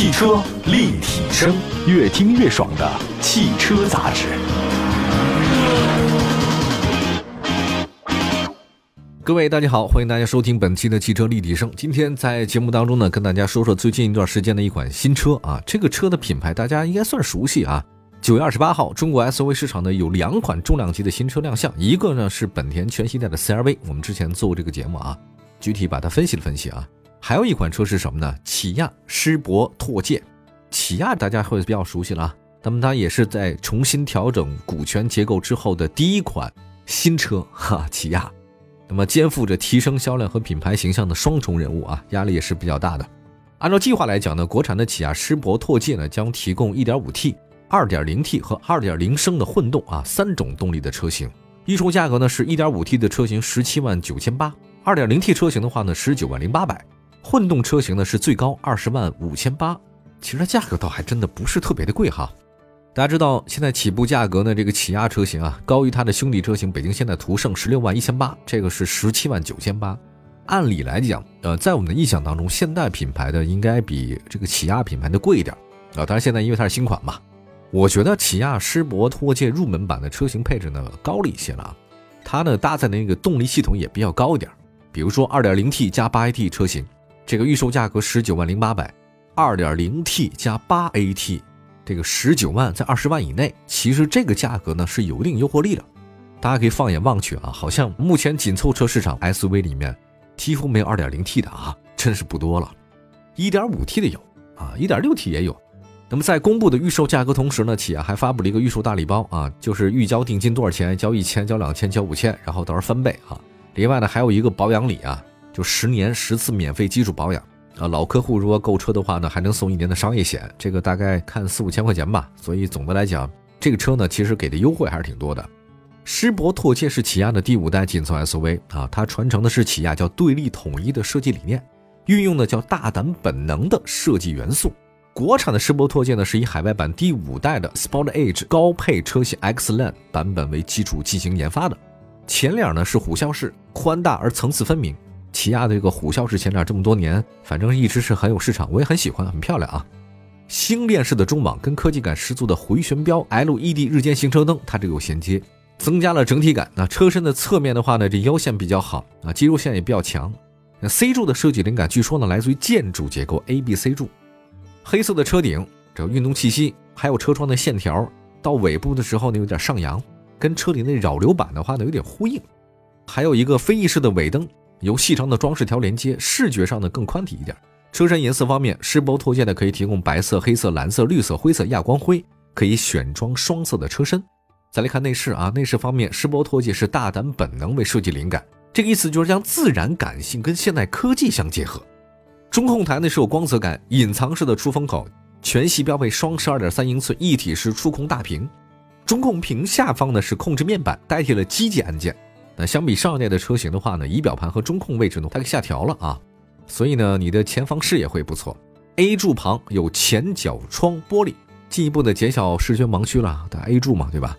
汽车立体声，越听越爽的汽车杂志。各位大家好，欢迎大家收听本期的汽车立体声。今天在节目当中呢，跟大家说说最近一段时间的一款新车啊。这个车的品牌大家应该算熟悉啊。九月二十八号，中国 SUV 市场呢有两款重量级的新车亮相，一个呢是本田全新代的 CRV，我们之前做过这个节目啊，具体把它分析了分析啊。还有一款车是什么呢？起亚狮铂拓界。起亚大家会比较熟悉了啊，那么它也是在重新调整股权结构之后的第一款新车哈，起亚。那么肩负着提升销量和品牌形象的双重任务啊，压力也是比较大的。按照计划来讲呢，国产的起亚狮铂拓界呢将提供 1.5T、2.0T 和2.0升的混动啊三种动力的车型，预售价格呢是 1.5T 的车型17万九千八，2.0T 车型的话呢19万零八百，混动车型呢是最高20万五千八。其实它价格倒还真的不是特别的贵哈。大家知道，现在起步价格呢，这个起亚车型啊，高于它的兄弟车型北京现代途胜十六万一千八，这个是十七万九千八。按理来讲，呃，在我们的印象当中，现代品牌的应该比这个起亚品牌的贵一点啊。当然，现在因为它是新款嘛，我觉得起亚狮铂拓界入门版的车型配置呢高了一些了啊。它呢搭载的那个动力系统也比较高一点，比如说二点零 T 加八 AT 车型，这个预售价格十九万零八百；二点零 T 加八 AT。这个十九万在二十万以内，其实这个价格呢是有一定诱惑力的。大家可以放眼望去啊，好像目前紧凑车市场 SUV 里面几乎没有 2.0T 的啊，真是不多了。1.5T 的有啊，1.6T 也有。那么在公布的预售价格同时呢，起亚还发布了一个预售大礼包啊，就是预交定金多少钱，交一千，交两千，交五千，然后到时候翻倍啊。另外呢，还有一个保养礼啊，就十年十次免费基础保养。啊，老客户如果购车的话呢，还能送一年的商业险，这个大概看四五千块钱吧。所以总的来讲，这个车呢，其实给的优惠还是挺多的。狮铂拓界是起亚的第五代紧凑 SUV 啊，它传承的是起亚叫对立统一的设计理念，运用的叫大胆本能的设计元素。国产的狮铂拓界呢，是以海外版第五代的 Sport Age 高配车型 X Line 版本为基础进行研发的。前脸呢是虎啸式，宽大而层次分明。起亚的这个虎啸式前脸这么多年，反正一直是很有市场，我也很喜欢，很漂亮啊。星链式的中网跟科技感十足的回旋镖 LED 日间行车灯，它这个有衔接，增加了整体感。那车身的侧面的话呢，这腰线比较好啊，肌肉线也比较强。那 C 柱的设计灵感，据说呢来自于建筑结构 A B C 柱。黑色的车顶，这运动气息，还有车窗的线条，到尾部的时候呢有点上扬，跟车顶那扰流板的话呢有点呼应。还有一个飞翼式的尾灯。由细长的装饰条连接，视觉上呢更宽体一点。车身颜色方面，狮铂拓界呢可以提供白色、黑色、蓝色、绿色、灰色、亚光灰，可以选装双色的车身。再来看内饰啊，内饰方面，狮铂拓界是大胆本能为设计灵感，这个意思就是将自然感性跟现代科技相结合。中控台呢是有光泽感，隐藏式的出风口，全系标配双十二点三英寸一体式触控大屏。中控屏下方呢是控制面板，代替了机械按键。那相比上一代的车型的话呢，仪表盘和中控位置呢，它给下调了啊，所以呢，你的前方视野会不错。A 柱旁有前角窗玻璃，进一步的减小视觉盲区了。它 A 柱嘛，对吧？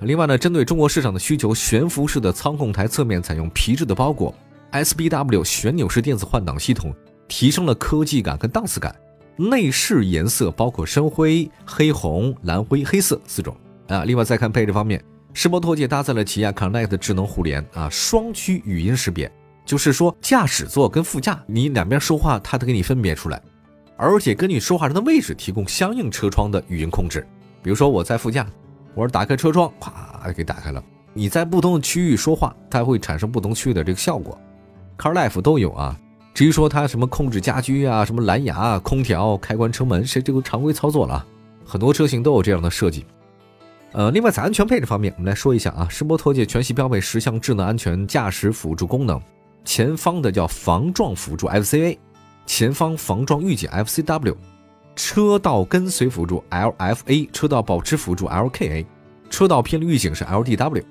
另外呢，针对中国市场的需求，悬浮式的操控台侧面采用皮质的包裹，SBW 旋钮式电子换挡系统提升了科技感跟档次感。内饰颜色包括深灰、黑红、蓝灰、黑色四种啊。另外再看配置方面。世博拓界搭载了起亚 Connect 智能互联啊，双区语音识别，就是说驾驶座跟副驾你两边说话，它都给你分别出来，而且根据说话人的位置提供相应车窗的语音控制。比如说我在副驾，我说打开车窗，咵给打开了。你在不同的区域说话，它会产生不同区域的这个效果。CarLife 都有啊。至于说它什么控制家居啊，什么蓝牙、空调、开关车门，是这个常规操作了，很多车型都有这样的设计。呃，另外在安全配置方面，我们来说一下啊，狮博拓界全系标配十项智能安全驾驶辅助功能，前方的叫防撞辅助 FCA，前方防撞预警 FCW，车道跟随辅助 LFA，车道保持辅助 LKA，车道偏离预警是 LDW，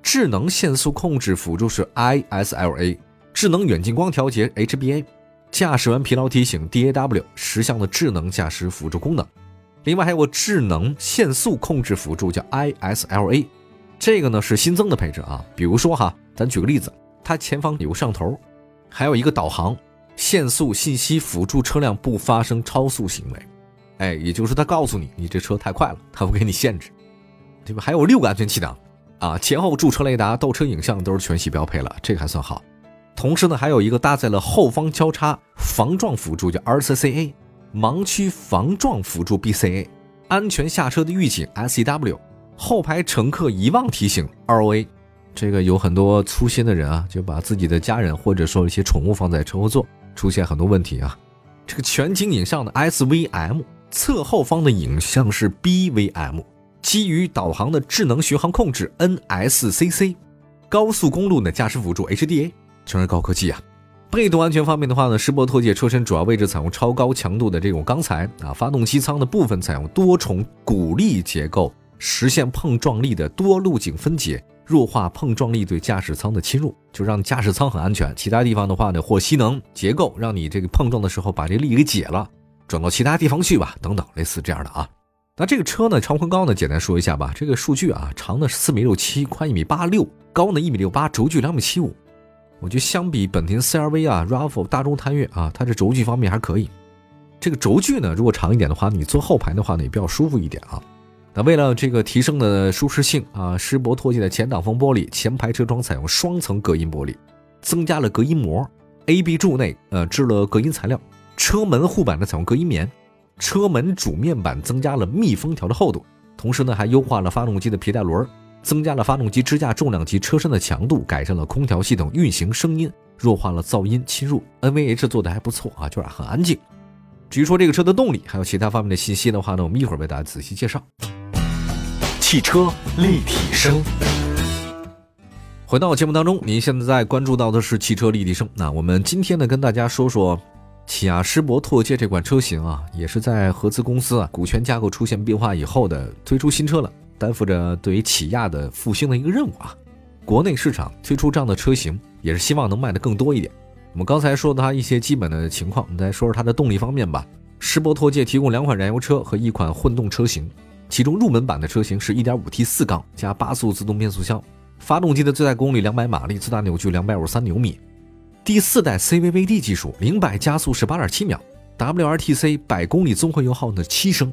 智能限速控制辅助是 ISLA，智能远近光调节 HBA，驾驶员疲劳提醒 DAW，十项的智能驾驶辅助功能。另外还有个智能限速控制辅助，叫 ISLA，这个呢是新增的配置啊。比如说哈，咱举个例子，它前方有个摄像头，还有一个导航、限速信息辅助车辆不发生超速行为。哎，也就是他告诉你，你这车太快了，他会给你限制，对吧？还有六个安全气囊，啊，前后驻车雷达、倒车影像都是全系标配了，这个还算好。同时呢，还有一个搭载了后方交叉防撞辅助，叫 RCCA，盲区防撞辅助 BCA，安全下车的预警 SEW，后排乘客遗忘提醒 ROA。这个有很多粗心的人啊，就把自己的家人或者说一些宠物放在车后座，出现很多问题啊。这个全景影像的 SVM，侧后方的影像是 BVM，基于导航的智能巡航控制 NSCC，高速公路的驾驶辅助 HDA，全是高科技啊。被动安全方面的话呢，施博拓界车身主要位置采用超高强度的这种钢材啊，发动机舱的部分采用多重鼓励结构，实现碰撞力的多路径分解。弱化碰撞力对驾驶舱的侵入，就让驾驶舱很安全。其他地方的话呢，或吸能结构，让你这个碰撞的时候把这力给解了，转到其他地方去吧，等等，类似这样的啊。那这个车呢，长宽高呢，简单说一下吧。这个数据啊，长呢是四米六七，宽一米八六，高呢一米六八，轴距两米七五。我觉得相比本田 CR-V 啊、RAV4、大众探岳啊，它这轴距方面还可以。这个轴距呢，如果长一点的话，你坐后排的话呢，也比较舒服一点啊。那为了这个提升的舒适性啊，施博拓界的前挡风玻璃前排车窗采用双层隔音玻璃，增加了隔音膜；A、B 柱内呃制了隔音材料，车门护板呢采用隔音棉，车门主面板增加了密封条的厚度，同时呢还优化了发动机的皮带轮，增加了发动机支架重量及车身的强度，改善了空调系统运行声音，弱化了噪音侵入。NVH 做的还不错啊，就是很安静。至于说这个车的动力还有其他方面的信息的话呢，我们一会儿为大家仔细介绍。汽车立体声，回到节目当中，您现在关注到的是汽车立体声。那我们今天呢，跟大家说说起亚狮博拓界这款车型啊，也是在合资公司啊股权架构出现变化以后的推出新车了，担负着对于起亚的复兴的一个任务啊。国内市场推出这样的车型，也是希望能卖的更多一点。我们刚才说它一些基本的情况，我们再说说它的动力方面吧。施博拓界提供两款燃油车和一款混动车型。其中入门版的车型是 1.5T 四缸加八速自动变速箱，发动机的最大功率200马力，最大扭矩253牛米。第四代 CVVD 技术，零百加速是8.7秒，WRTC 百公里综合油耗呢七升。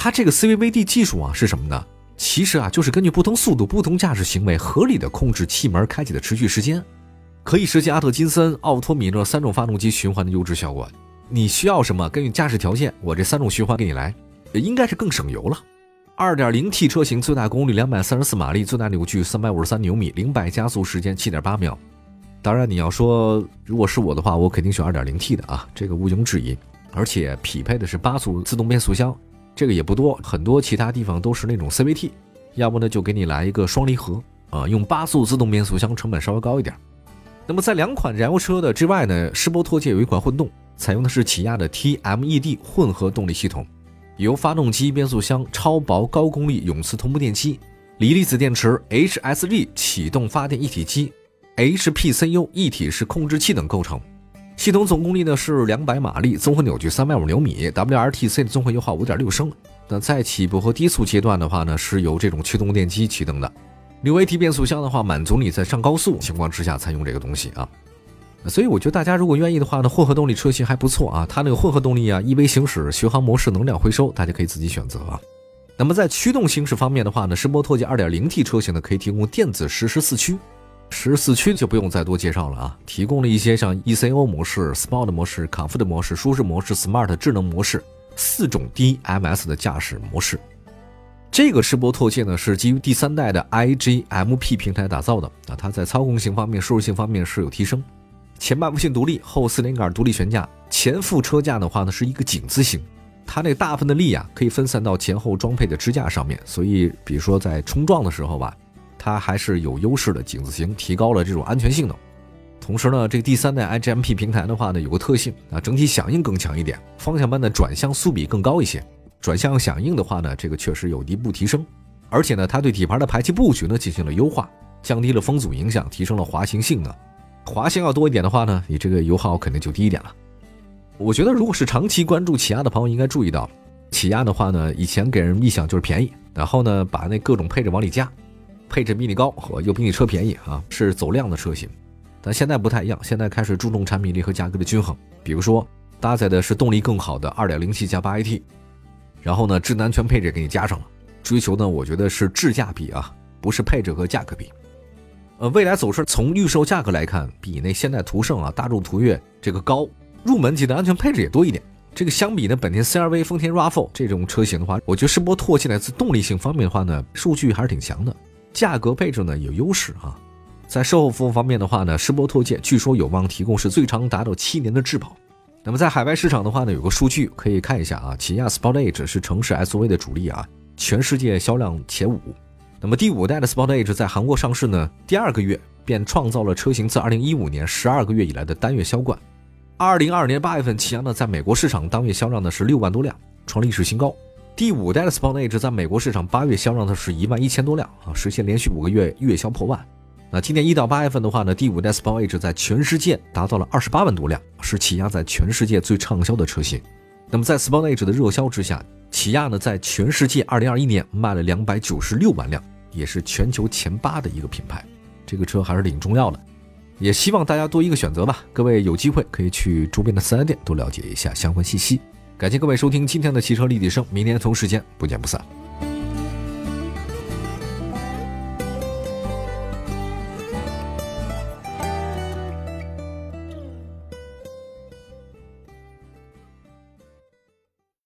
它这个 CVVD 技术啊是什么呢？其实啊就是根据不同速度、不同驾驶行为，合理的控制气门开启的持续时间，可以实现阿特金森、奥托米勒三种发动机循环的优质效果。你需要什么？根据驾驶条件，我这三种循环给你来。应该是更省油了。2.0T 车型最大功率234马力，最大扭矩353牛米，零百加速时间7.8秒。当然，你要说如果是我的话，我肯定选 2.0T 的啊，这个毋庸置疑。而且匹配的是八速自动变速箱，这个也不多，很多其他地方都是那种 CVT，要不呢就给你来一个双离合啊，用八速自动变速箱成本稍微高一点。那么在两款燃油车的之外呢，施博拓界有一款混动，采用的是起亚的 TMED 混合动力系统。由发动机、变速箱、超薄高功率永磁同步电机、锂离子电池、HSG 启动发电一体机、HPCU 一体式控制器等构成。系统总功率呢是两百马力，综合扭矩三百五牛米，WRTC 的综合油耗五点六升。那在起步和低速阶段的话呢，是由这种驱动电机启动的。六 AT 变速箱的话，满足你在上高速情况之下才用这个东西啊。所以我觉得大家如果愿意的话呢，混合动力车型还不错啊。它那个混合动力啊，EV 行驶、巡航模式、能量回收，大家可以自己选择啊。那么在驱动行驶方面的话呢，施博拓界 2.0T 车型呢可以提供电子实时四驱，十四驱就不用再多介绍了啊。提供了一些像 ECO 模式、Sport 模式、Comfort 模式、舒适模式、Smart 智能模式四种 DMS 的驾驶模式。这个施博拓界呢是基于第三代的 IGMP 平台打造的啊，它在操控性方面、舒适性方面是有提升。前麦弗逊独立，后四连杆独立悬架，前副车架的话呢是一个井字形，它那大部分的力啊可以分散到前后装配的支架上面，所以比如说在冲撞的时候吧，它还是有优势的。井字形提高了这种安全性能。同时呢，这个第三代 IGMP 平台的话呢有个特性啊，整体响应更强一点，方向盘的转向速比更高一些，转向响应的话呢这个确实有一步提升。而且呢，它对底盘的排气布局呢进行了优化，降低了风阻影响，提升了滑行性能。滑行要多一点的话呢，你这个油耗肯定就低一点了。我觉得，如果是长期关注起亚的朋友，应该注意到，起亚的话呢，以前给人印象就是便宜，然后呢，把那各种配置往里加，配置比你高，和又比你车便宜啊，是走量的车型。但现在不太一样，现在开始注重产品力和价格的均衡。比如说，搭载的是动力更好的 2.0T 加 8AT，然后呢，智能安全配置给你加上了，追求呢，我觉得是质价比啊，不是配置和价格比。呃，未来走势从预售价格来看，比那现代途胜啊、大众途岳这个高，入门级的安全配置也多一点。这个相比呢，本田 CR-V、丰田 RAV4 这种车型的话，我觉得世博拓进来自动力性方面的话呢，数据还是挺强的。价格配置呢有优势啊，在售后服务方面的话呢，世博拓界据说有望提供是最长达到七年的质保。那么在海外市场的话呢，有个数据可以看一下啊，起亚 Sportage 是城市 SUV 的主力啊，全世界销量前五。那么第五代的 Sportage 在韩国上市呢，第二个月便创造了车型自2015年十二个月以来的单月销冠。2022年八月份，起亚呢在美国市场当月销量呢是六万多辆，创历史新高。第五代的 Sportage 在美国市场八月销量的是一万一千多辆啊，实现连续五个月月销破万。那今年一到八月份的话呢，第五代 Sportage 在全世界达到了二十八万多辆，是起亚在全世界最畅销的车型。那么在 Sportage 的热销之下，起亚呢在全世界二零二一年卖了两百九十六万辆，也是全球前八的一个品牌。这个车还是挺重要的，也希望大家多一个选择吧。各位有机会可以去周边的四 S 店多了解一下相关信息。感谢各位收听今天的汽车立体声，明天同时间不见不散。